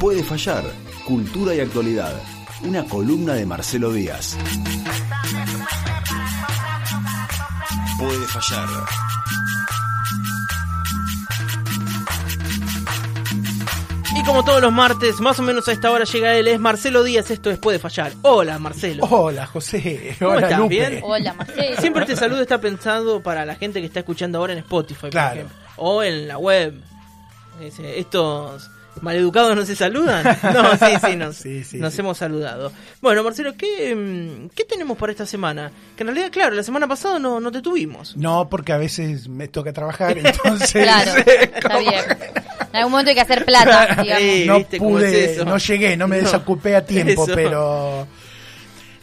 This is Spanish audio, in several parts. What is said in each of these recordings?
Puede fallar, cultura y actualidad. Una columna de Marcelo Díaz. Puede fallar. Y como todos los martes, más o menos a esta hora llega él, es Marcelo Díaz, esto es Puede Fallar. Hola Marcelo. Hola José, ¿Cómo hola estás? Lupe. ¿Bien? Hola, Marcelo. Siempre este saludo está pensado para la gente que está escuchando ahora en Spotify, por Claro. ejemplo. O en la web. Estos maleducados no se saludan. No, sí, sí, nos, Sí, sí, nos sí. hemos saludado. Bueno, Marcelo, ¿qué, mm, ¿qué tenemos para esta semana? Que en realidad, claro, la semana pasada no, no te tuvimos. No, porque a veces me toca trabajar, entonces Claro, está bien. En algún momento hay que hacer plata, digamos. Sí, no ¿viste cómo es pude, eso? no llegué, no me No, desocupé a tiempo, eso. pero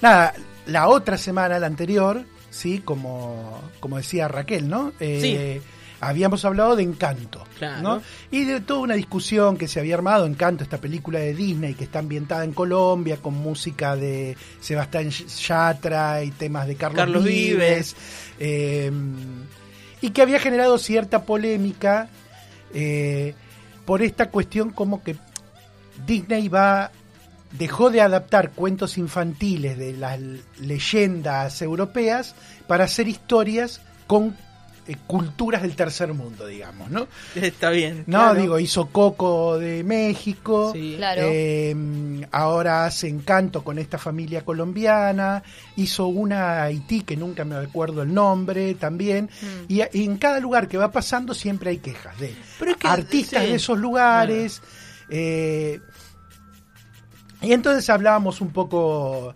nada, la otra semana, la anterior, sí, como, como decía Raquel, ¿no? Eh, Habíamos hablado de Encanto, Claro. ¿no? Y de toda una discusión que se había armado, Encanto, esta película de Disney que está ambientada en Colombia, con música de Sebastián Yatra y temas de Carlos, Carlos Vives, Vives. eh, y que había generado cierta polémica eh, por esta cuestión como que Disney va dejó de adaptar cuentos infantiles de las leyendas europeas para hacer historias con eh, culturas del tercer mundo, digamos, ¿no? Está bien. No, claro. digo, hizo Coco de México, Sí. Claro. eh, ahora hace Encanto con esta familia colombiana, hizo una Haití que nunca me acuerdo el nombre también, Mm. y, y en cada lugar que va pasando siempre hay quejas de Pero es que- artistas sí. de esos lugares. eh, y entonces hablábamos un poco,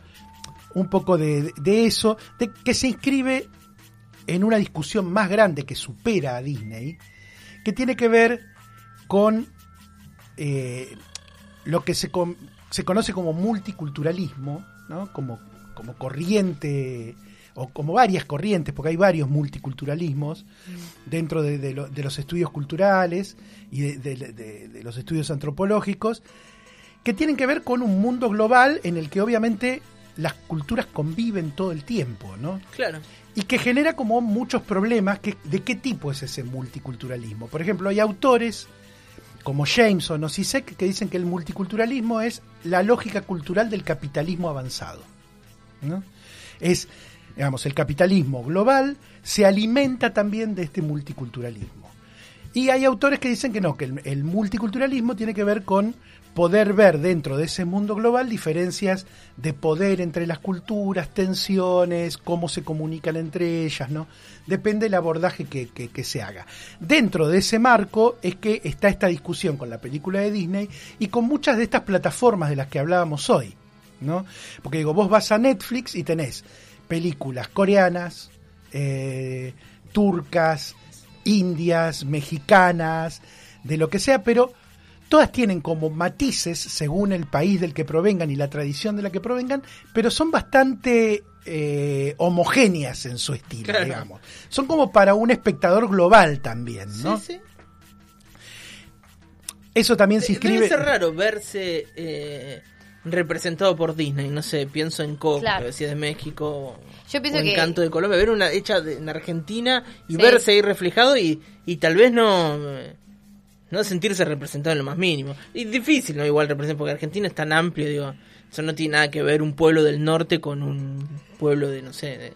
un poco de, de eso, de que se inscribe en una discusión más grande que supera a Disney, que tiene que ver con eh, lo que se, con- se conoce como multiculturalismo, ¿no? como, como corriente, o como varias corrientes, porque hay varios multiculturalismos dentro de, de lo- de los estudios culturales y de, de- de- de los estudios antropológicos, que tienen que ver con un mundo global en el que obviamente las culturas conviven todo el tiempo, ¿no? Claro. y que genera como muchos problemas. Que, ¿De qué tipo es ese multiculturalismo? Por ejemplo, hay autores como Jameson o Sisek que dicen que el multiculturalismo es la lógica cultural del capitalismo avanzado. ¿no? Es, digamos, el capitalismo global se alimenta también de este multiculturalismo. Y hay autores que dicen que no, que el, multiculturalismo tiene que ver con poder ver dentro de ese mundo global diferencias de poder entre las culturas, tensiones, cómo se comunican entre ellas, ¿no? Depende del abordaje que se haga. Dentro de ese marco es que está esta discusión con la película de Disney y con muchas de estas plataformas de las que hablábamos hoy, ¿no? Porque digo, vos vas a Netflix y tenés películas coreanas, eh, turcas, indias, mexicanas, de lo que sea, pero todas tienen como matices según el país del que provengan y la tradición de la que provengan, pero son bastante eh, homogéneas en su estilo, Claro. digamos. Son como para un espectador global también, ¿no? Sí, sí. Eso también se Debe inscribe. ser raro verse eh, representado por Disney. No sé, pienso en Coco, Claro. decía de México. Yo pienso o que- Encanto de Colombia. Ver una hecha de- en Argentina y Sí. verse ahí reflejado y, y tal vez no. No sentirse representado en lo más mínimo. Y difícil, ¿no? Igual representar, porque Argentina es tan amplio, digo. Eso no tiene nada que ver un pueblo del norte con un pueblo de, no sé, de-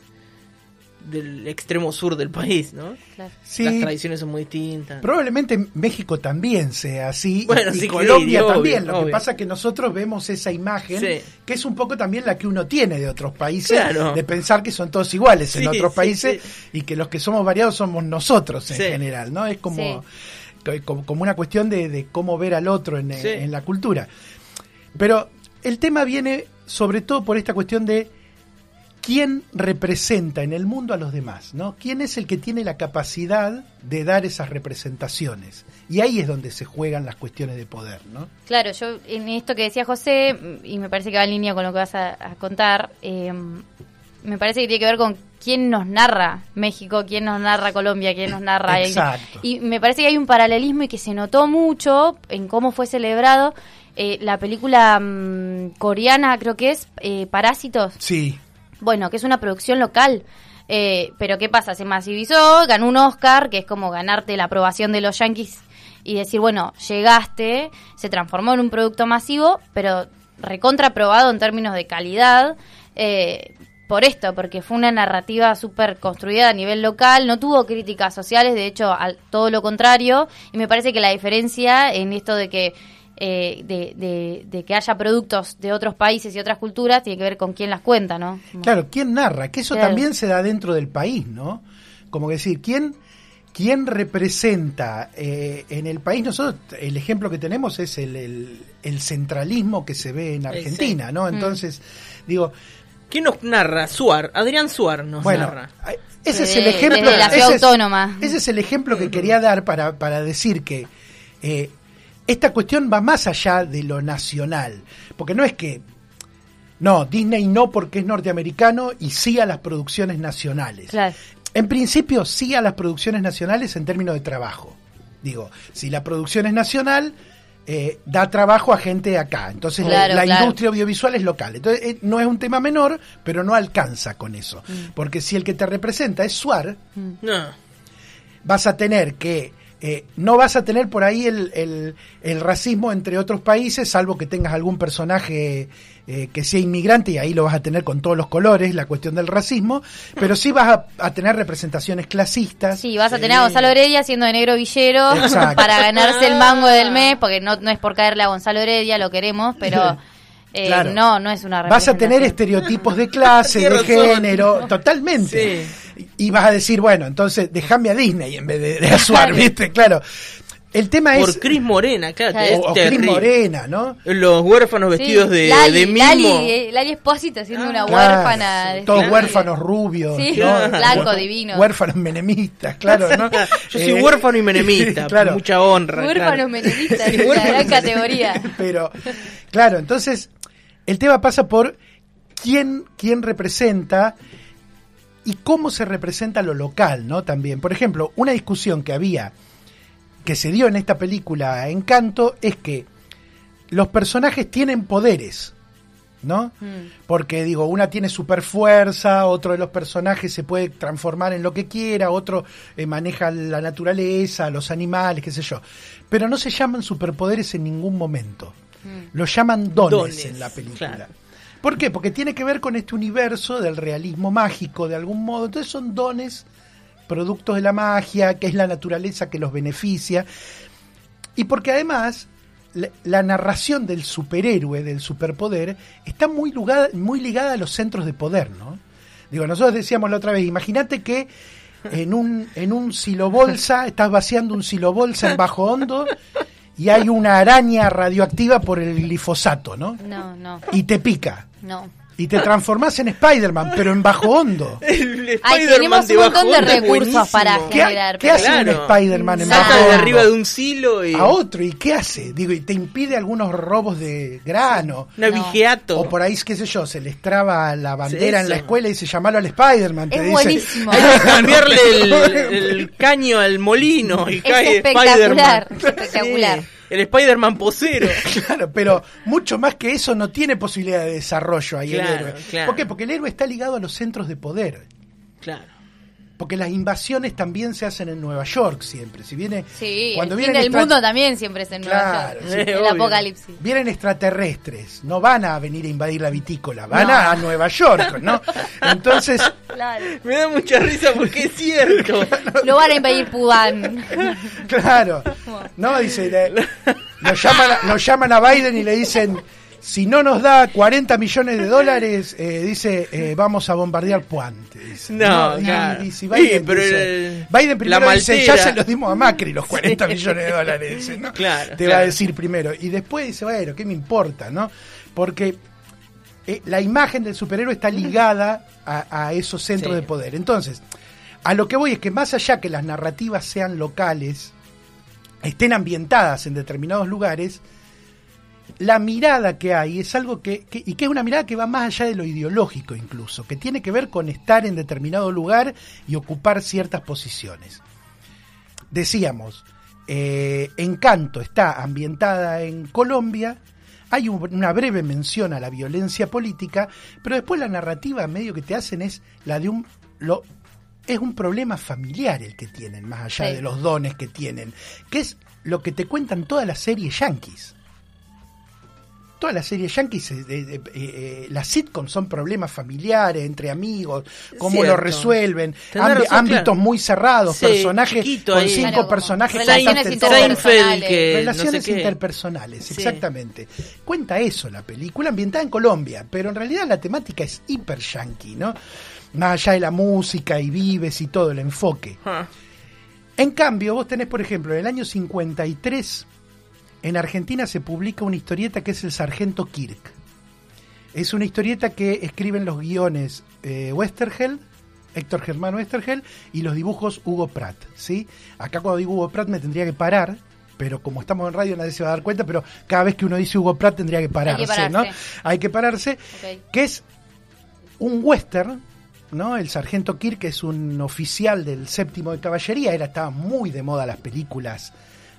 del extremo sur del país, ¿no? Claro. Sí, Las tradiciones son muy distintas. Probablemente México también sea así Bueno, y sí, Colombia sí, obvio, también. Lo que pasa es que nosotros vemos esa imagen Sí. que es un poco también la que uno tiene de otros países, Claro. de pensar que son todos iguales Sí, en otros sí, países sí. y que los que somos variados somos nosotros en Sí. general, ¿no? Es como, Sí. como, como una cuestión de, de cómo ver al otro en, Sí. en la cultura. Pero el tema viene sobre todo por esta cuestión de quién representa en el mundo a los demás, ¿no? ¿Quién es el que tiene la capacidad de dar esas representaciones? Y ahí es donde se juegan las cuestiones de poder, ¿no? Claro, yo en esto que decía José, y me parece que va en línea con lo que vas a, a contar, eh, me parece que tiene que ver con quién nos narra México, quién nos narra Colombia, quién nos narra... Exacto. Y me parece que hay un paralelismo y que se notó mucho en cómo fue celebrado eh, la película mm, coreana, creo que es, eh, Parásitos. Sí, Bueno, que es una producción local. Eh, pero ¿qué pasa? Se masivizó, ganó un Oscar, que es como ganarte la aprobación de los yankees y decir, bueno, llegaste, se transformó en un producto masivo, pero recontraprobado en términos de calidad. Eh, por esto, porque fue una narrativa súper construida a nivel local, no tuvo críticas sociales, de hecho, todo lo contrario, y me parece que la diferencia en esto de que eh, de, de, que haya productos de otros países y otras culturas tiene que ver con quién las cuenta, ¿no? Claro, quién narra, que eso también se da dentro del país, ¿no? Como decir, quién quién representa eh, en el país. Nosotros, el ejemplo que tenemos es el, el, centralismo que se ve en Argentina, ¿no? Mm. Entonces, digo. ¿Quién nos narra? Suar, Adrián Suar nos bueno, narra. Ese es el ejemplo. La ciudad autónoma. ese es el ejemplo que quería dar para, para decir que eh, esta cuestión va más allá de lo nacional. Porque no es que. No, Disney no porque es norteamericano y sí a las producciones nacionales. Claro. En principio, sí a las producciones nacionales en términos de trabajo. Digo, si la producción es nacional, eh, da trabajo a gente acá. Entonces la, industria audiovisual es local. Entonces eh, no es un tema menor, pero no alcanza con eso. Mm. Porque si el que te representa es Suar, mm. no. vas a tener que eh, no vas a tener por ahí el, el, racismo entre otros países, salvo que tengas algún personaje eh, que sea inmigrante y ahí lo vas a tener con todos los colores, la cuestión del racismo, pero sí vas a, tener representaciones clasistas. Sí, vas a tener a Gonzalo Heredia siendo de negro villero para ganarse el mango del mes, porque no, no es por caerle a Gonzalo Heredia, lo queremos, pero... Eh, no, no es una Vas a tener estereotipos de clase, de género, totalmente. Y vas a decir, bueno, entonces déjame a Disney en vez de, a Suar, ¿viste? Claro. El tema es. Por Cris Morena, claro. O, Cris Morena, ¿no? Los huérfanos vestidos de, de mimo. Lali, eh, Lali Espósito siendo una huérfana. Todos huérfanos rubios. Sí, blanco, divino. Huérfanos menemistas, claro, ¿no? Yo soy eh, huérfano y menemista, claro. mucha honra. Huérfanos menemistas, es una gran categoría. Pero, claro, entonces, el tema pasa por quién, quién representa y cómo se representa lo local, ¿no? También. Por ejemplo, una discusión que había, que se dio en esta película Encanto, es que los personajes tienen poderes, ¿no? Mm. Porque digo, una tiene super fuerza, otro de los personajes se puede transformar en lo que quiera, otro eh, maneja la naturaleza, los animales, qué sé yo. Pero no se llaman superpoderes en ningún momento. Mm. Los llaman dones, en la película. ¿Por qué? Porque tiene que ver con este universo del realismo mágico de algún modo. Entonces son dones, productos de la magia, que es la naturaleza que los beneficia. Y porque además la, narración del superhéroe, del superpoder, está muy ligada, muy ligada a los centros de poder, ¿no? Digo, nosotros decíamos la otra vez, imagínate que en un, en un silobolsa, estás vaciando un silobolsa en bajo hondo y hay una araña radioactiva por el glifosato, ¿no? No, no. Y te pica. No. Y te transformás en Spider-Man, pero en bajo hondo. Ay, tenemos un montón de recursos para generar. ¿Qué, hace un Spider-Man en bajo hondo? de arriba de un silo y... A otro, ¿y qué hace? Digo, y te impide algunos robos de grano. Navigiato. O por ahí, qué sé yo, se les traba la bandera en la escuela y se llamalo al Spider-Man. Es buenísimo. Hay que cambiarle el, caño al molino y cae Spider-Man. Espectacular el Spider-Man posero. claro, pero mucho más que eso no tiene posibilidad de desarrollo ahí el héroe. ¿Por qué? Porque el héroe está ligado a los centros de poder. Claro porque las invasiones también se hacen en Nueva York siempre. Si viene sí, cuando el vienen mundo también siempre es en Nueva York. el apocalipsis. Vienen extraterrestres, no van a venir a invadir la vitícola, van a, Nueva York, ¿no? Entonces, me da mucha risa porque es cierto. Lo van a invadir Pudán. claro. No, dice, nos llaman, llaman a Biden y le dicen si no nos da 40 millones de dólares, eh, dice, eh, vamos a bombardear Puante. No, no, Biden, pero Biden primero dice, ya se los dimos a Macri los 40 millones de dólares. ¿no? Claro, Te va a decir primero. Y después dice, bueno, ¿qué me importa? no Porque eh, la imagen del superhéroe está ligada a, esos centros de poder. Entonces, a lo que voy es que más allá que las narrativas sean locales, estén ambientadas en determinados lugares, la mirada que hay es algo que, y que es una mirada que va más allá de lo ideológico incluso, que tiene que ver con estar en determinado lugar y ocupar ciertas posiciones. Decíamos, eh, Encanto está ambientada en Colombia, hay una breve mención a la violencia política, pero después la narrativa medio que te hacen es la de un... es un problema familiar el que tienen, más allá de los dones que tienen, que es lo que te cuentan todas las series yankees. Todas las series yankees, eh, eh, eh, las sitcoms son problemas familiares, entre amigos, cómo lo Cierto. resuelven, ámbi- razón, ámbitos claro. muy cerrados, Sí, personajes con ahí. cinco Claro, personajes relaciones interpersonales. que Relaciones no sé qué. interpersonales, Sí. exactamente. Cuenta eso la película, ambientada en Colombia, pero en realidad la temática es hiper yankee, ¿no? Más allá de la música y vives y todo, el enfoque. En cambio, vos tenés, por ejemplo, en el año 53, en Argentina se publica una historieta que es El Sargento Kirk. Es una historieta que escriben los guiones eh, Westergel, Héctor Germán Westergel, y los dibujos Hugo Pratt. ¿sí? Acá cuando digo Hugo Pratt me tendría que parar, pero como estamos en radio nadie se va a dar cuenta, pero cada vez que uno dice Hugo Pratt tendría que pararse, pararse. ¿no? Hay que pararse, que es un western, ¿no? El sargento Kirk es un oficial del séptimo de caballería, era estaba muy de moda las películas.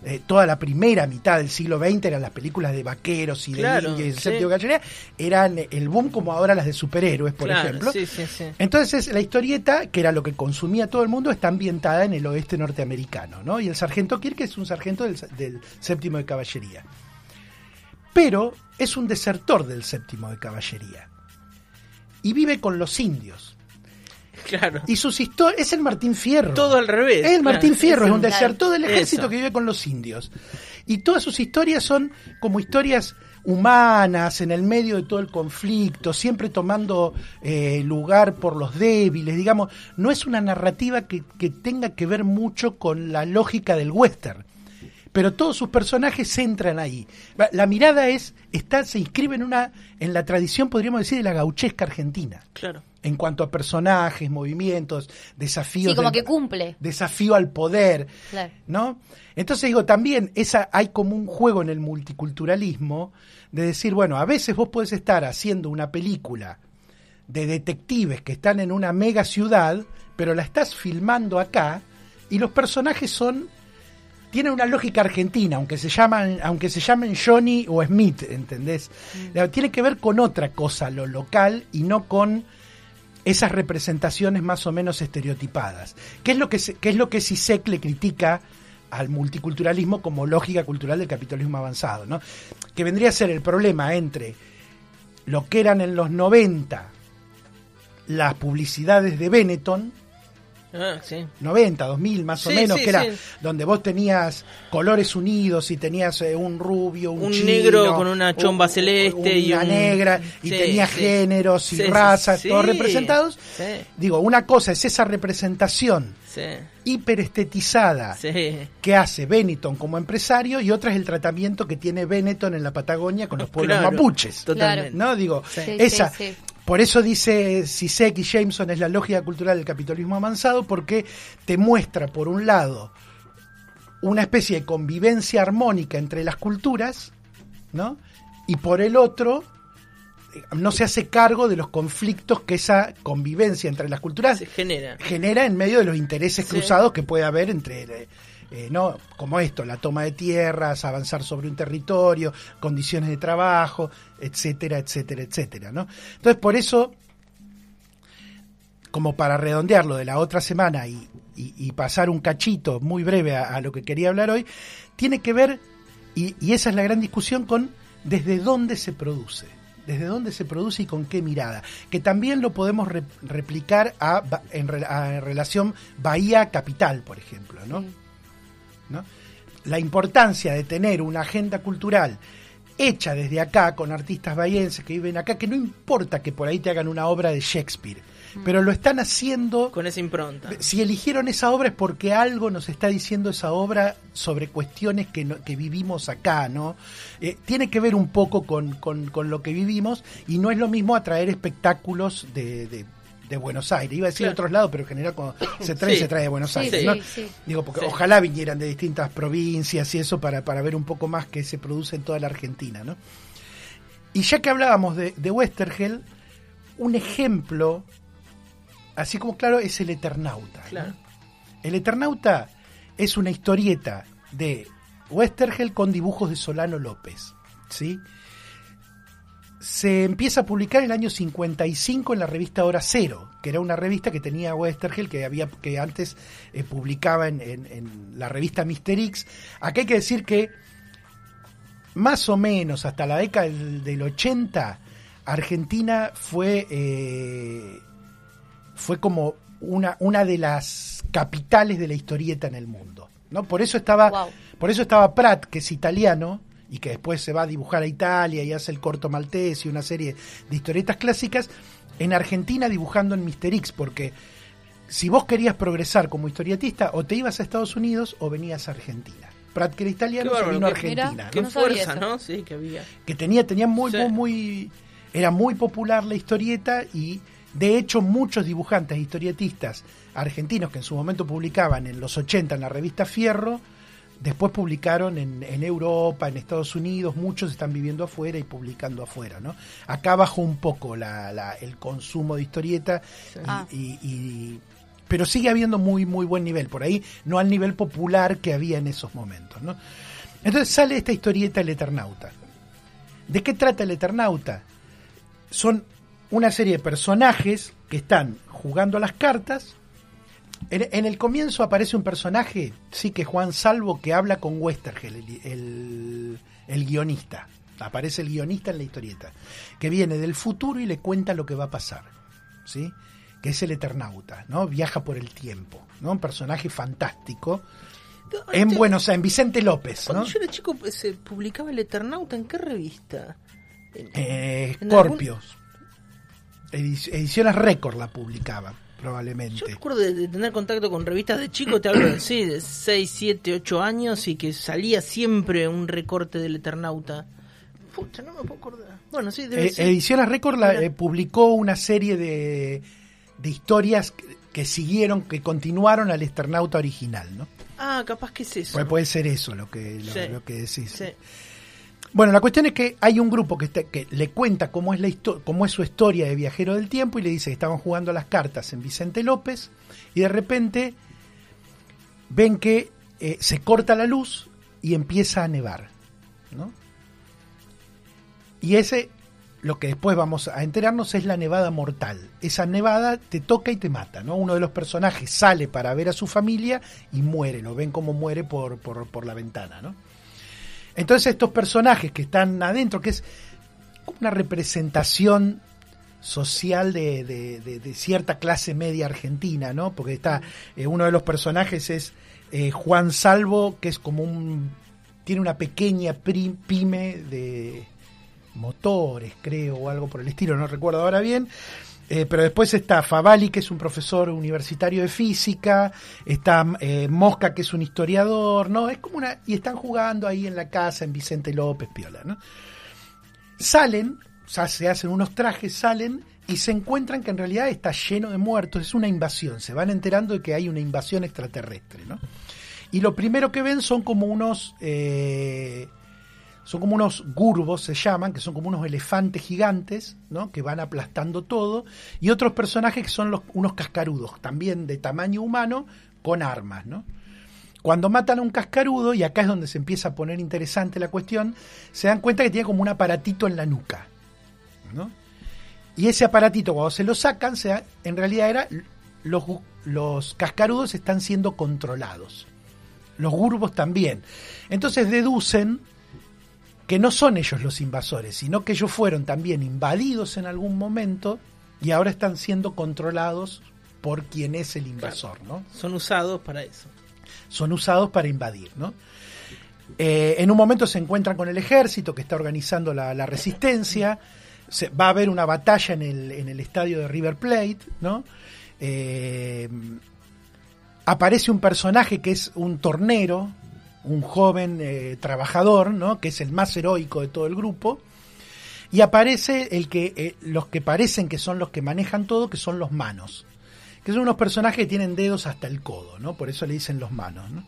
Eh, toda la primera mitad del siglo XX eran las películas de vaqueros y de Claro, y sí. séptimo de caballería, eran el boom como ahora las de superhéroes, por claro, ejemplo. Sí, sí, sí. Entonces la historieta, que era lo que consumía todo el mundo, está ambientada en el oeste norteamericano, ¿no? Y el sargento Kirk es un sargento del, del séptimo de caballería. Pero es un desertor del séptimo de caballería. Y vive con los indios. Claro. Y sus historias... Es el Martín Fierro. Todo al revés. Es el Martín claro. Fierro, es un desertor del ejército Eso. que vive con los indios. Y todas sus historias son como historias humanas, en el medio de todo el conflicto, siempre tomando eh, lugar por los débiles, digamos. No es una narrativa que, que tenga que ver mucho con la lógica del western. Pero todos sus personajes se entran ahí. La- La mirada es, está, se inscribe en una, en la tradición, podríamos decir, de la gauchesca argentina Claro. En cuanto a personajes, movimientos, desafíos. Sí, como del- que cumple. Desafío al poder, Claro. ¿no? Entonces digo, también esa, hay como un juego en el multiculturalismo de decir, bueno, a veces vos podés estar haciendo una película de detectives que están en una mega ciudad, pero la estás filmando acá y los personajes son tienen una lógica argentina, aunque se llaman, aunque se llamen Johnny o Smith, ¿entendés? Tiene que ver con otra cosa, lo local, y no con esas representaciones más o menos estereotipadas. ¿Qué es lo que, qué es lo que Sisek le critica al multiculturalismo como lógica cultural del capitalismo avanzado? ¿no? Que vendría a ser el problema entre lo que eran en los 90 las publicidades de Benetton, Ah, sí. 90, 2000 más o menos, sí, que era sí. donde vos tenías colores unidos y tenías eh, un rubio, un, Un chino, negro con una chomba un- celeste y una un- negra y Sí, tenías sí. géneros y razas sí. todos representados. Sí. Digo, una cosa es esa representación Sí. hiperestetizada Sí. que hace Benetton como empresario y otra es el tratamiento que tiene Benetton en la Patagonia con los pueblos Claro, mapuches. Totalmente. ¿No? Digo, Sí. Sí, esa. Por eso dice Sisek y Jameson es la lógica cultural del capitalismo avanzado, porque te muestra, por un lado, una especie de convivencia armónica entre las culturas, ¿no? Y por el otro, no se hace cargo de los conflictos que esa convivencia entre las culturas Se genera. genera en medio de los intereses Sí. cruzados que puede haber entre, eh, eh, no como esto, la toma de tierras, avanzar sobre un territorio, condiciones de trabajo, etcétera, etcétera, etcétera, ¿no? Entonces, por eso, como para redondearlo de la otra semana y, y- y pasar un cachito muy breve a, a lo que quería hablar hoy, tiene que ver, y, y esa es la gran discusión, con desde dónde se produce. Desde dónde se produce y con qué mirada. Que también lo podemos re- replicar a, en, re- a- en relación Bahía-Capital, por ejemplo. ¿no? Sí. ¿no? La importancia de tener una agenda cultural hecha desde acá, con artistas bahienses que viven acá, que no importa que por ahí te hagan una obra de Shakespeare, pero lo están haciendo Con esa impronta. si eligieron esa obra es porque algo nos está diciendo esa obra sobre cuestiones que, no- que vivimos acá, ¿no? Eh, tiene que ver un poco con, con- con lo que vivimos y no es lo mismo atraer espectáculos de, de- de Buenos Aires. Iba a decir de Claro. otros lados, pero en general cuando se trae, Sí. se trae de Buenos Aires, sí, ¿no? sí. Digo, porque ojalá vinieran de distintas provincias y eso para, para ver un poco más que se produce en toda la Argentina, ¿no? Y ya que hablábamos de, de Westergel, un ejemplo, así como claro, es el Eternauta. El Eternauta es una historieta de Westergel con dibujos de Solano López. ¿sí? Se empieza a publicar en el año 55 en la revista Hora Cero, que era una revista que tenía Westergel, que había que antes eh, publicaba en, en- en la revista Mister X. Acá hay que decir que más o menos hasta la década del, del 80, Argentina fue, eh, fue como una, una de las capitales de la historieta en el mundo. ¿no? Por eso estaba, Wow. por eso estaba Pratt, que es italiano, y que después se va a dibujar a Italia y hace el corto maltés y una serie de historietas clásicas, en Argentina dibujando en Mister X, porque si vos querías progresar como historietista, o te ibas a Estados Unidos o venías a Argentina. Pratt, que era italiano, se vino a Argentina. mira, ¿no? Qué No sabía fuerza. ¿no? Sí, que había. que tenía, tenía muy, Sí. muy, muy- era muy popular la historieta y de hecho muchos dibujantes e historietistas argentinos que en su momento publicaban en los 80 en la revista Fierro, después publicaron en, en Europa, en Estados Unidos, muchos están viviendo afuera y publicando afuera, ¿no? Acá bajó un poco la- la- el consumo de historieta y- Ah. y- y- pero sigue habiendo muy muy buen nivel, por ahí no al nivel popular que había en esos momentos, ¿no? Entonces sale esta historieta El Eternauta. ¿De qué trata el Eternauta? Son una serie de personajes que están jugando a las cartas. En, en el comienzo aparece un personaje, sí que Juan Salvo, que habla con Westergel, el, el- el guionista. Aparece el guionista en la historieta, que viene del futuro y le cuenta lo que va a pasar. ¿sí? Que es el Eternauta, ¿no? Viaja por el tiempo, ¿no? Un personaje fantástico. En Buenos Aires, en Vicente López, ¿no? Cuando yo era chico pues, se publicaba el Eternauta, ¿en qué revista? En- Eh, ¿En Scorpios. Edic- Ediciones Récord la publicaba, probablemente. Yo recuerdo de, de tener contacto con revistas de chico, te hablo de, sí, de 6, 7, 8 años y que salía siempre un recorte del Eternauta. Pucha, no me puedo acordar. Bueno, sí, debe Eh, ser. Ediciones Récord la, eh, publicó una serie de, de historias que, que siguieron, que continuaron al Eternauta original, ¿no? Ah, capaz que es eso. Puede, puede ser eso lo que, lo, Sí. lo que decís. Sí. Bueno, la cuestión es que hay un grupo que, está- que le cuenta cómo es, la cómo es su historia de viajero del tiempo y le dice que estaban jugando las cartas en Vicente López y de repente ven que eh, se corta la luz y empieza a nevar. ¿no? Y ese, lo que después vamos a enterarnos, es la nevada mortal. Esa nevada te toca y te mata. ¿no? Uno de los personajes sale para ver a su familia y muere. Lo ven como muere por, por, por la ventana. ¿no? Entonces estos personajes que están adentro, que es una representación social de, de- de- cierta clase media argentina, ¿no? Porque está eh, uno de los personajes es eh, Juan Salvo, que es como un tiene una pequeña pyme de motores, creo, o algo por el estilo, no recuerdo ahora bien. Eh, pero después está Favali, que es un profesor universitario de física, está eh, Mosca, que es un historiador, ¿no? Es como una. Y están jugando ahí en la casa, en Vicente López, Piola, ¿no? Salen, se hacen unos trajes, salen y se encuentran que en realidad está lleno de muertos, es una invasión, se van enterando de que hay una invasión extraterrestre, ¿no? Y lo primero que ven son como unos. eh, son como unos gurbos, se llaman, que son como unos elefantes gigantes, ¿no? Que van aplastando todo. Y otros personajes que son unos cascarudos, también de tamaño humano, con armas, ¿no? Cuando matan a un cascarudo, y acá es donde se empieza a poner interesante la cuestión, se dan cuenta que tiene como un aparatito en la nuca, ¿no? Y ese aparatito, cuando se lo sacan, se en realidad era los, los cascarudos están siendo controlados. Los gurbos también. Entonces deducen que no son ellos los invasores, sino que ellos fueron también invadidos en algún momento y ahora están siendo controlados por quien es el invasor, ¿no? Son usados para eso. Son usados para invadir, ¿no? Eh, en un momento se encuentran con el ejército que está organizando la, la resistencia. Se- va a haber una batalla en el, en el estadio de River Plate, ¿no? Eh, aparece un personaje que es un tornero, un joven eh, trabajador, ¿no? Que es el más heroico de todo el grupo. Y aparece el que, eh, los que parecen que son los que manejan todo, que son los manos. Que son unos personajes que tienen dedos hasta el codo, ¿no? Por eso le dicen los manos, ¿no?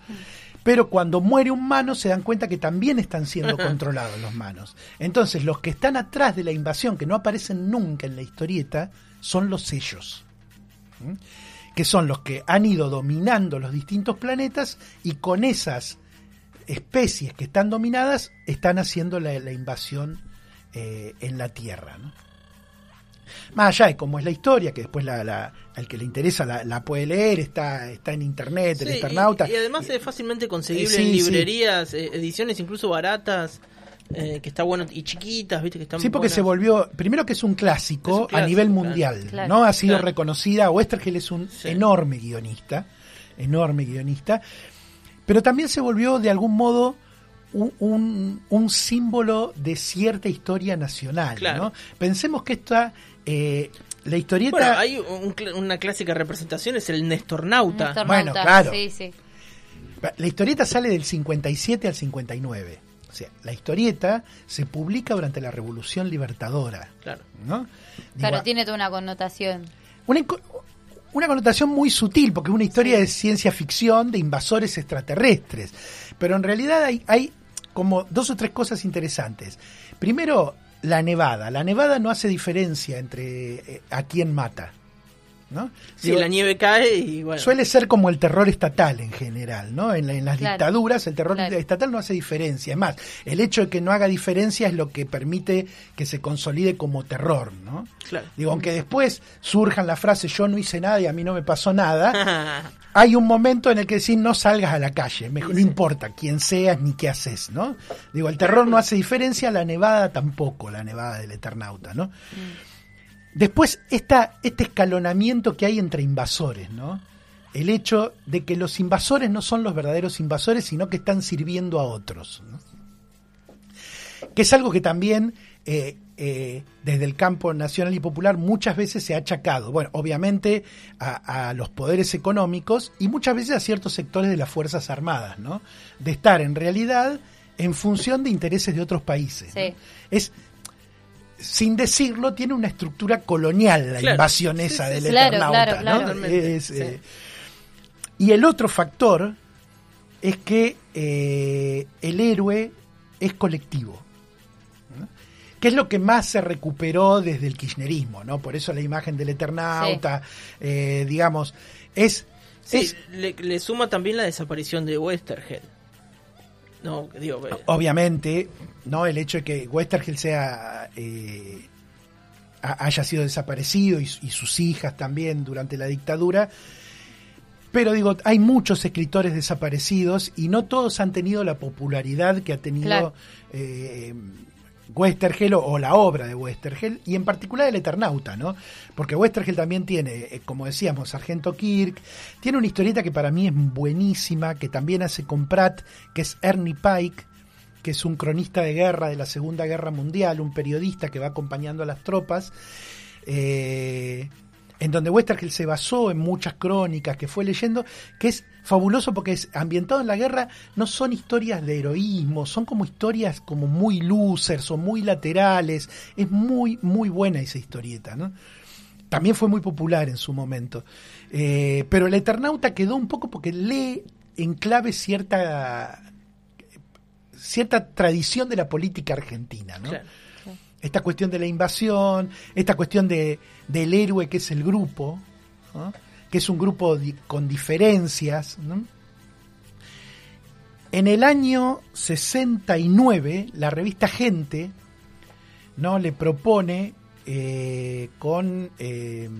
Pero cuando muere un mano se dan cuenta que también están siendo controlados los manos. Entonces los que están atrás de la invasión, que no aparecen nunca en la historieta, son los sellos. ¿Mm? Que son los que han ido dominando los distintos planetas y con esas especies que están dominadas están haciendo la, la invasión eh, en la Tierra. ¿no? Más allá de cómo es la historia, que después la, la- al que le interesa la, la puede leer, está, está en internet, el Sí, Eternauta. y, y además es fácilmente conseguible Sí, en librerías, eh, ediciones incluso baratas, eh, que está bueno, y chiquitas, viste que están Sí, porque buenas. se volvió, primero que es un clásico, Es un clásico, a nivel mundial, Claro. ¿no? Ha sido Claro. reconocida, Westergel es un enorme guionista, enorme guionista, pero también se volvió de algún modo un, un- un símbolo de cierta historia nacional, Claro. ¿no? Pensemos que esta, eh, la historieta... Bueno, hay un una clásica representación, es el Nestornauta. Néstor Bueno, Nauta, claro. Sí, sí. La historieta sale del 57 al 59. O sea, la historieta se publica durante la Revolución Libertadora, Claro. ¿no? Claro, tiene toda una connotación. una, una connotación muy sutil, porque es una historia de ciencia ficción de invasores extraterrestres. Pero en realidad hay, hay como dos o tres cosas interesantes. Primero, la nevada. La nevada no hace diferencia entre eh, a quién mata. ¿No? Sí, Digo, la nieve cae y bueno. Suele ser como el terror estatal en general, ¿no? En, la- en las Claro. dictaduras el terror Claro. estatal no hace diferencia. Es más, el hecho de que no haga diferencia es lo que permite que se consolide como terror, ¿no? Claro. Digo, aunque después surjan las frases yo no hice nada y a mí no me pasó nada, hay un momento en el que decís no salgas a la calle, mejor, no importa quién seas ni qué haces, ¿no? Digo, el terror no hace diferencia, la nevada tampoco, la nevada del Eternauta, ¿no? Después, esta, este escalonamiento que hay entre invasores, ¿no? El hecho de que los invasores no son los verdaderos invasores, sino que están sirviendo a otros. ¿no? Que es algo que también eh, eh, desde el campo nacional y popular muchas veces se ha achacado. Bueno, obviamente a, a los poderes económicos y muchas veces a ciertos sectores de las Fuerzas Armadas, ¿no? De estar en realidad en función de intereses de otros países. ¿no? Sí. Es sin decirlo, tiene una estructura colonial la Claro. invasión esa sí, del. Claro, Eternauta. claro, ¿no? Es, eh, y el otro factor es que eh, el héroe es colectivo. ¿no? Que es lo que más se recuperó desde el kirchnerismo, ¿no? Por eso la imagen del Eternauta, eh, digamos, es, Sí, es le, le suma también la desaparición de Westergel. No, digo, obviamente, ¿no? El hecho de que Westergel sea eh, ha- haya sido desaparecido y, y sus hijas también durante la dictadura. Pero digo, hay muchos escritores desaparecidos y no todos han tenido la popularidad que ha tenido Claro. eh, Westergel o, la obra de Westergel, y en particular el Eternauta, ¿no? Porque Westergel también tiene, eh, como decíamos, Sargento Kirk, tiene una historieta que para mí es buenísima, que también hace con Pratt, que es Ernie Pike, que es un cronista de guerra de la Segunda Guerra Mundial, un periodista que va acompañando a las tropas, eh, en donde Westergel se basó en muchas crónicas que fue leyendo, que es fabuloso porque es ambientado en la guerra, no son historias de heroísmo, son como historias como muy losers o muy laterales, es muy, muy buena esa historieta, ¿no? También fue muy popular en su momento. Eh, pero el Eternauta quedó un poco porque lee en clave cierta cierta tradición de la política argentina, ¿no? claro. esta cuestión de la invasión, esta cuestión de, del héroe que es el grupo, ¿no? Que es un grupo di- con diferencias. ¿no? En el año 69, la revista Gente no le propone eh, con eh,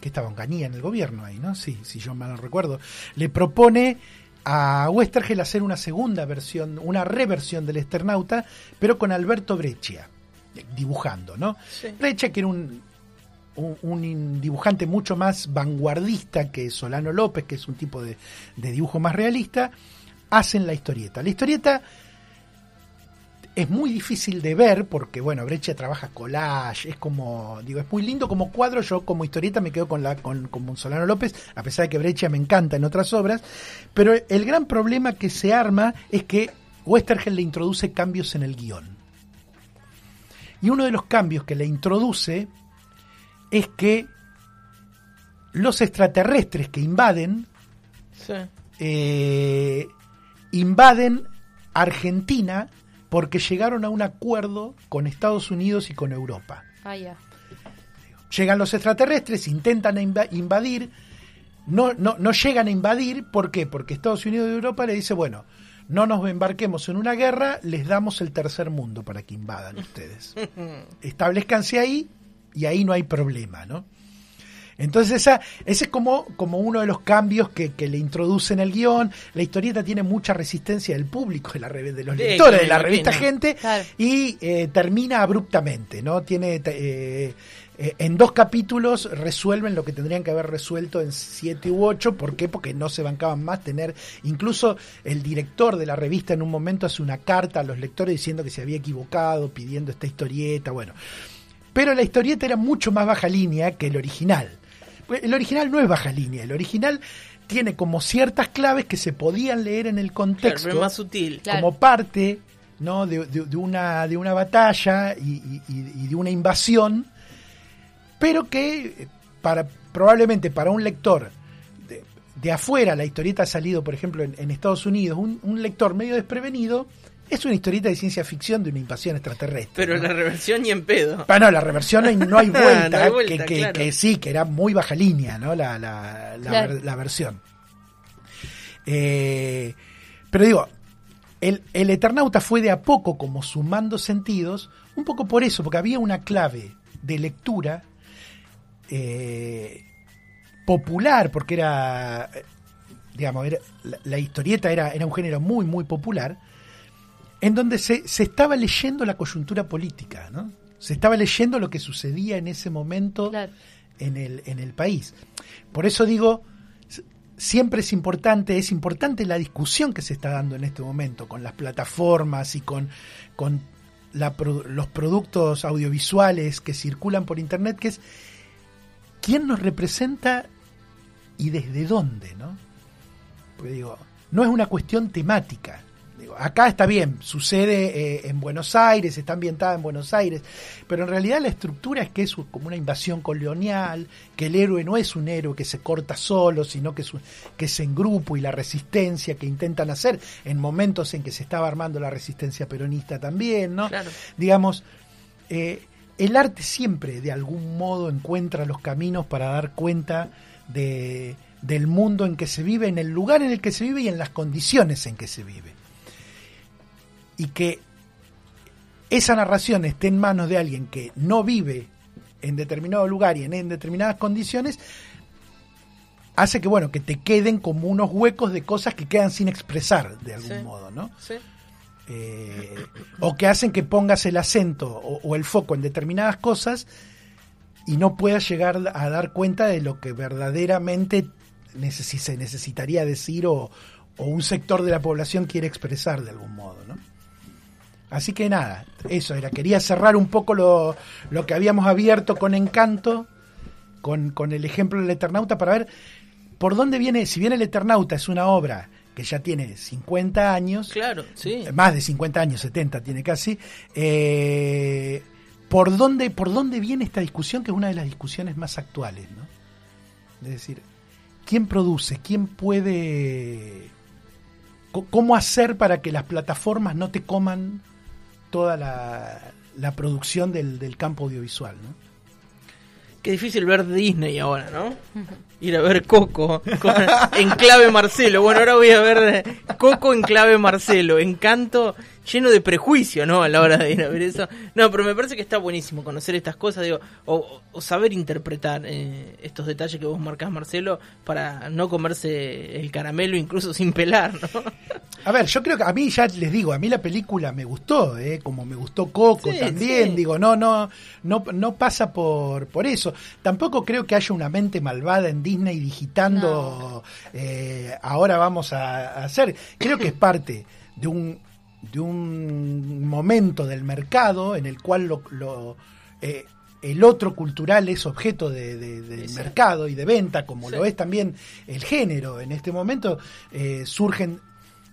que estaba Onganía en el gobierno ahí, ¿no? Sí, si yo mal no recuerdo, le propone a Westergel hacer una segunda versión, una reversión del Esternauta, pero con Alberto Breccia eh, dibujando, ¿no? Sí. Breccia que era un, un, dibujante mucho más vanguardista que Solano López, que es un tipo de, dibujo más realista, hacen la historieta. La historieta es muy difícil de ver porque, bueno, Breccia trabaja collage, es como, digo, es muy lindo como cuadro, yo como historieta me quedo con la con, Solano López, a pesar de que Breccia me encanta en otras obras, pero el gran problema que se arma es que Westergel le introduce cambios en el guion. Y uno de los cambios que le introduce es que los extraterrestres que invaden Sí. eh, invaden Argentina porque llegaron a un acuerdo con Estados Unidos y con Europa. Vaya. Llegan los extraterrestres, intentan inva- invadir, no, no, no llegan a invadir, ¿por qué? Porque Estados Unidos y Europa le dice, bueno, no nos embarquemos en una guerra, les damos el tercer mundo para que invadan ustedes. Establezcanse ahí y ahí no hay problema, ¿no? Entonces esa, ese es como, como uno de los cambios que, que le introduce en el guion. La historieta tiene mucha resistencia del público, de, la, de los lectores, de la revista Gente, Claro. y eh, termina abruptamente, ¿no? Tiene... eh, eh, en dos capítulos resuelven lo que tendrían que haber resuelto en siete u ocho. ¿Por qué? Porque no se bancaban más tener. Incluso el director de la revista en un momento hace una carta a los lectores diciendo que se había equivocado, pidiendo esta historieta. Bueno, pero la historieta era mucho más baja línea que el original. Pues El original no es baja línea, el original tiene como ciertas claves que se podían leer en el contexto más sutil. Claro. como parte ¿no? de, de- de una, de una batalla y, y- y- y de una invasión, pero que eh, para, probablemente para un lector de, de afuera, la historieta ha salido, por ejemplo, en, en Estados Unidos, un, un lector medio desprevenido, es una historieta de ciencia ficción de una invasión extraterrestre. Pero ¿no? la reversión ni en pedo. Ah, no, la reversión no hay, no hay vuelta, No hay vuelta, que, que- claro. que sí, que era muy baja línea, ¿no? La, la, la, Claro. ver- la versión. Eh, pero digo, el, el Eternauta fue de a poco como sumando sentidos, un poco por eso, porque había una clave de lectura eh, popular, porque era, eh, digamos, era, la, la historieta era, era un género muy, muy popular, en donde se, se estaba leyendo la coyuntura política, ¿no? Se estaba leyendo lo que sucedía en ese momento Claro. en, el, en el país. Por eso digo, siempre es importante, es importante la discusión que se está dando en este momento con las plataformas y con, con la los productos audiovisuales que circulan por Internet, que es quién nos representa y desde dónde, ¿no? Porque digo, no es una cuestión temática. Digo, acá está bien, sucede eh, en Buenos Aires, está ambientada en Buenos Aires, pero en realidad la estructura es que es como una invasión colonial, que el héroe no es un héroe que se corta solo, sino que es, un- que es en grupo y la resistencia que intentan hacer en momentos en que se estaba armando la resistencia peronista también, ¿no? Claro. Digamos, eh, el arte siempre de algún modo encuentra los caminos para dar cuenta de, del mundo en que se vive, en el lugar en el que se vive y en las condiciones en que se vive. Y que esa narración esté en manos de alguien que no vive en determinado lugar y en, en determinadas condiciones, hace que bueno, que te queden como unos huecos de cosas que quedan sin expresar de algún Sí. modo, ¿no? Sí. eh, o que hacen que pongas el acento o, o el foco en determinadas cosas y no puedas llegar a dar cuenta de lo que verdaderamente se necesitaría decir o, o un sector de la población quiere expresar de algún modo, ¿no? Así que nada, eso era. Quería cerrar un poco lo, lo que habíamos abierto con encanto, con, con el ejemplo del Eternauta, para ver por dónde viene, si bien el Eternauta es una obra que ya tiene 50 años, Claro, sí. más de 50 años, 70 tiene casi, eh, ¿por, dónde, ¿por dónde viene esta discusión que es una de las discusiones más actuales? ¿no? Es decir, ¿quién produce? ¿Quién puede... ¿Cómo hacer para que las plataformas no te coman toda la, la producción del, del campo audiovisual? ¿no? Qué difícil ver Disney ahora, ¿no? Ir a ver Coco con- en clave Marcelo. Bueno, ahora voy a ver Coco en clave Marcelo. Encanto lleno de prejuicio, ¿no? A la hora de ir a ver eso. No, pero me parece que está buenísimo conocer estas cosas, digo, o, o saber interpretar eh, estos detalles que vos marcás, Marcelo, para no comerse el caramelo incluso sin pelar, ¿no? A ver, yo creo que a mí ya les digo, a mí la película me gustó, ¿eh? como me gustó Coco Sí, también, sí. digo, no, no, no, no pasa por, por eso. Tampoco creo que haya una mente malvada en Disney digitando, eh, ahora vamos a, a hacer. Creo que es parte de un, de un momento del mercado en el cual lo, lo, eh, el otro cultural es objeto de, de- del Sí. mercado y de venta, como Sí. lo es también el género. En este momento eh, surgen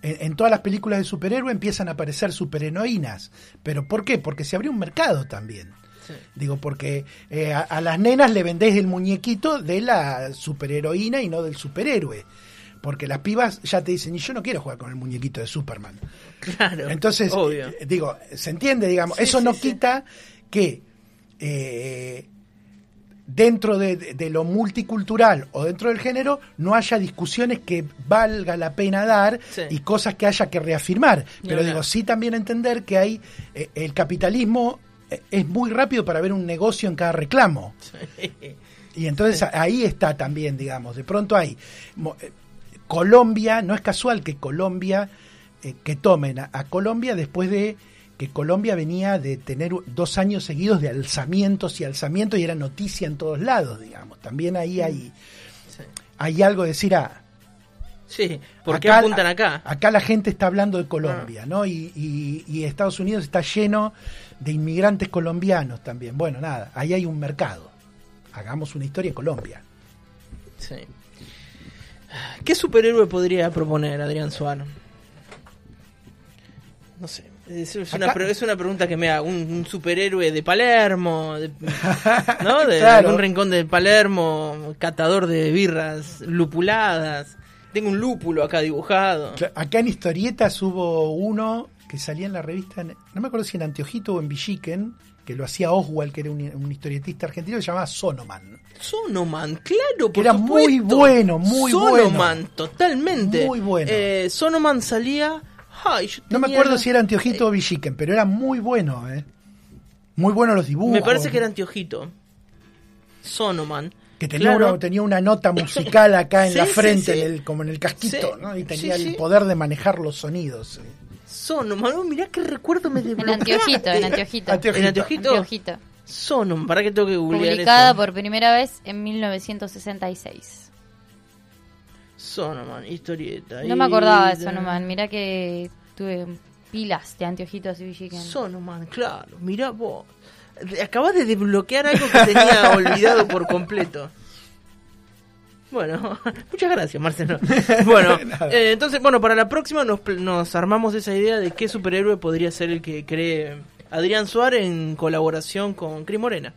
en, todas las películas de superhéroe empiezan a aparecer superheroínas. ¿Pero por qué? Porque se abrió un mercado también. Sí. Digo, porque eh, a, a las nenas le vendés el muñequito de la superheroína y no del superhéroe. Porque las pibas ya te dicen, y yo no quiero jugar con el muñequito de Superman. Claro. Entonces, obvio. eh, digo, se entiende, digamos, Sí, eso sí, no sí. quita que eh, dentro de, de- lo multicultural o dentro del género no haya discusiones que valga la pena dar Sí. y cosas que haya que reafirmar. Pero digo, sí también entender que hay eh, el capitalismo eh, es muy rápido para ver un negocio en cada reclamo. Y entonces ahí está también, digamos, de pronto hay Colombia, no es casual que Colombia, eh, que tomen a, a Colombia después de que Colombia venía de tener dos años seguidos de alzamientos y alzamientos y era noticia en todos lados, digamos. También ahí hay, Sí. hay algo de decir, ah, Sí, ¿por qué acá- apuntan acá? Acá la gente está hablando de Colombia, ¿no? Y, y- y Estados Unidos está lleno de inmigrantes colombianos también. Bueno, nada, ahí hay un mercado. Hagamos una historia en Colombia. Sí. ¿Qué superhéroe podría proponer Adrián Suárez? No sé. Es, una, es una pregunta que me hago. Un, un superhéroe de Palermo, de- ¿no? De Claro. algún rincón de Palermo, catador de birras lupuladas. Tengo un lúpulo acá dibujado. Acá en historietas hubo uno que salía en la revista, no me acuerdo si en Anteojito o en Villiquen, que lo hacía Oswald, que era un, un historietista argentino, que se llamaba Sonoman. Sonoman, claro, Que era muy bueno, muy Sonoman, bueno. totalmente. Muy bueno. Eh, Sonoman salía. ay, yo No me acuerdo si era Anteojito o Villiquen, pero era muy bueno, ¿eh? Muy buenos los dibujos. Me parece que era Anteojito. Sonoman. Que tenía, Claro. una, tenía una nota musical acá en Sí, la frente, sí. en el- como en el casquito. Y tenía el poder de manejar los sonidos. Sonoman, oh, mirá qué recuerdo me En anteojito, en. Anteojito. ¿En anteojito? Anteojito. Sonoman, ¿para qué tengo que googlear Publicada eso? por primera vez en 1966. Sonoman, historieta. No me acordaba de Sonoman. Mirá que tuve pilas de anteojitos y Villiquen. Sonoman, claro, mirá vos. Acabas de desbloquear algo que tenía olvidado por completo. Bueno, muchas gracias, Marcelo. Bueno, eh, entonces, bueno, para la próxima nos armamos esa idea de qué superhéroe podría ser el que cree Adrián Suárez en colaboración con Cris Morena.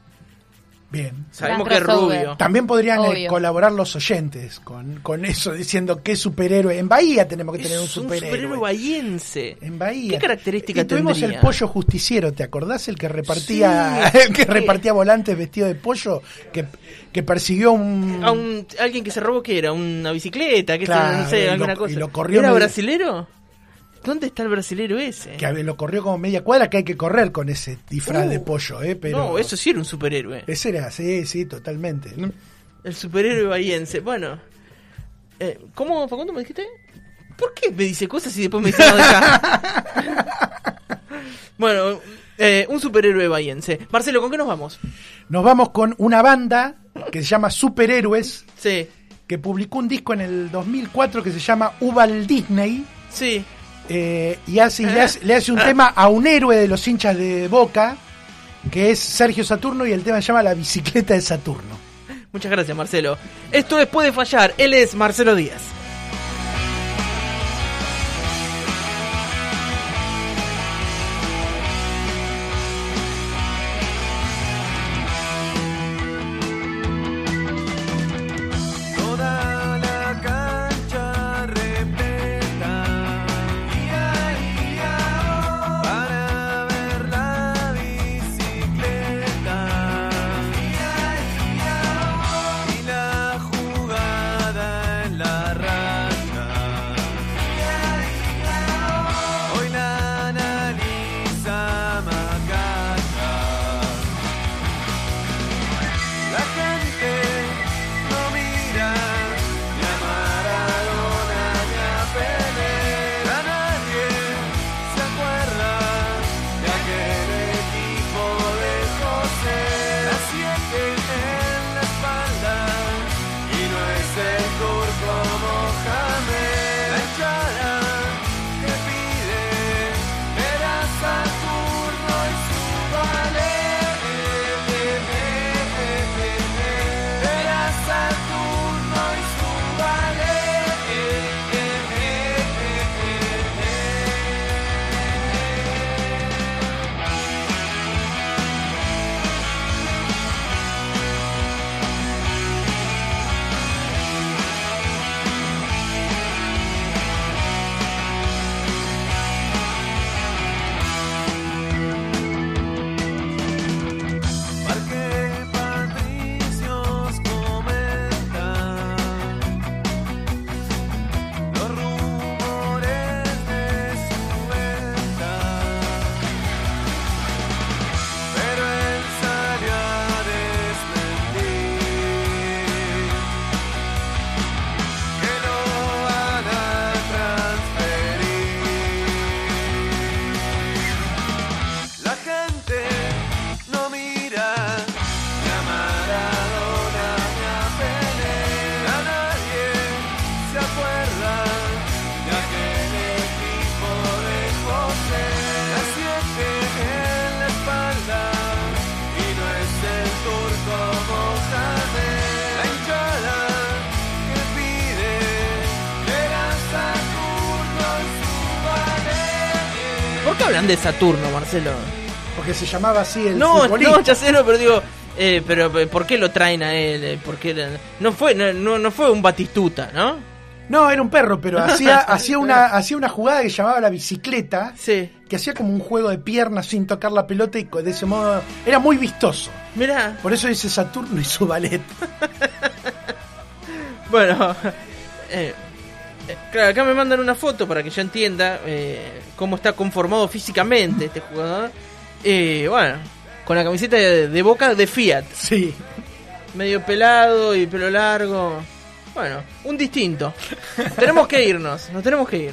Bien. Sabemos que es rubio. También podrían eh, colaborar los oyentes con, con eso, diciendo qué superhéroe. En Bahía tenemos que tener un Es un superhéroe. superhéroe bahiense. En Bahía. ¿Qué característica Y tuvimos tendría? el pollo justiciero, ¿te acordás? El que repartía, Sí. el que repartía volantes vestido de pollo, que, que persiguió un, A un, alguien que se robó, que era? ¿Una bicicleta? ¿Qué sé, Claro, no sé, y lo- alguna y cosa. lo corrió ¿Era medio- brasilero? ¿Dónde está el brasilero ese? que lo corrió como media cuadra, que hay que correr con ese disfraz Uh, de pollo, ¿eh? Pero No, eso sí era un superhéroe. Ese era, sí, sí, totalmente. ¿no? El superhéroe bahiense. Bueno. Eh, ¿Cómo, Facundo, me dijiste? ¿Por qué me dice cosas y después me dice no de acá? bueno, eh, un superhéroe bahiense. Marcelo, ¿con qué nos vamos? Nos vamos con una banda que se llama Superhéroes, Sí, que publicó un disco en el 2004 que se llama Ubal Disney. sí. Eh, y hace, le, hace, le hace un tema a un héroe de los hinchas de Boca, que es Sergio Saturno, y el tema se llama La bicicleta de Saturno. Muchas gracias, Marcelo. Esto es Puede Fallar. Él es Marcelo Díaz. Qué hablan de Saturno, Marcelo? Porque se llamaba así el No, futbolista. no, ya sé, no, pero digo, eh, pero eh, ¿por qué lo traen a él? Eh, ¿Por qué le- no fue, no, no, fue un Batistuta, ¿no? No, era un perro, pero hacía, hacía, una, hacía una jugada que llamaba la bicicleta, Sí. que hacía como un juego de piernas sin tocar la pelota y de ese modo era muy vistoso. Mirá, Por eso dice Saturno y su ballet. bueno, eh, claro, acá me mandan una foto para que yo entienda eh, cómo está conformado físicamente este jugador. Eh, bueno, con la camiseta de, de boca de Fiat, Sí. medio pelado y pelo largo. Bueno, un distinto. tenemos que irnos, nos tenemos que ir.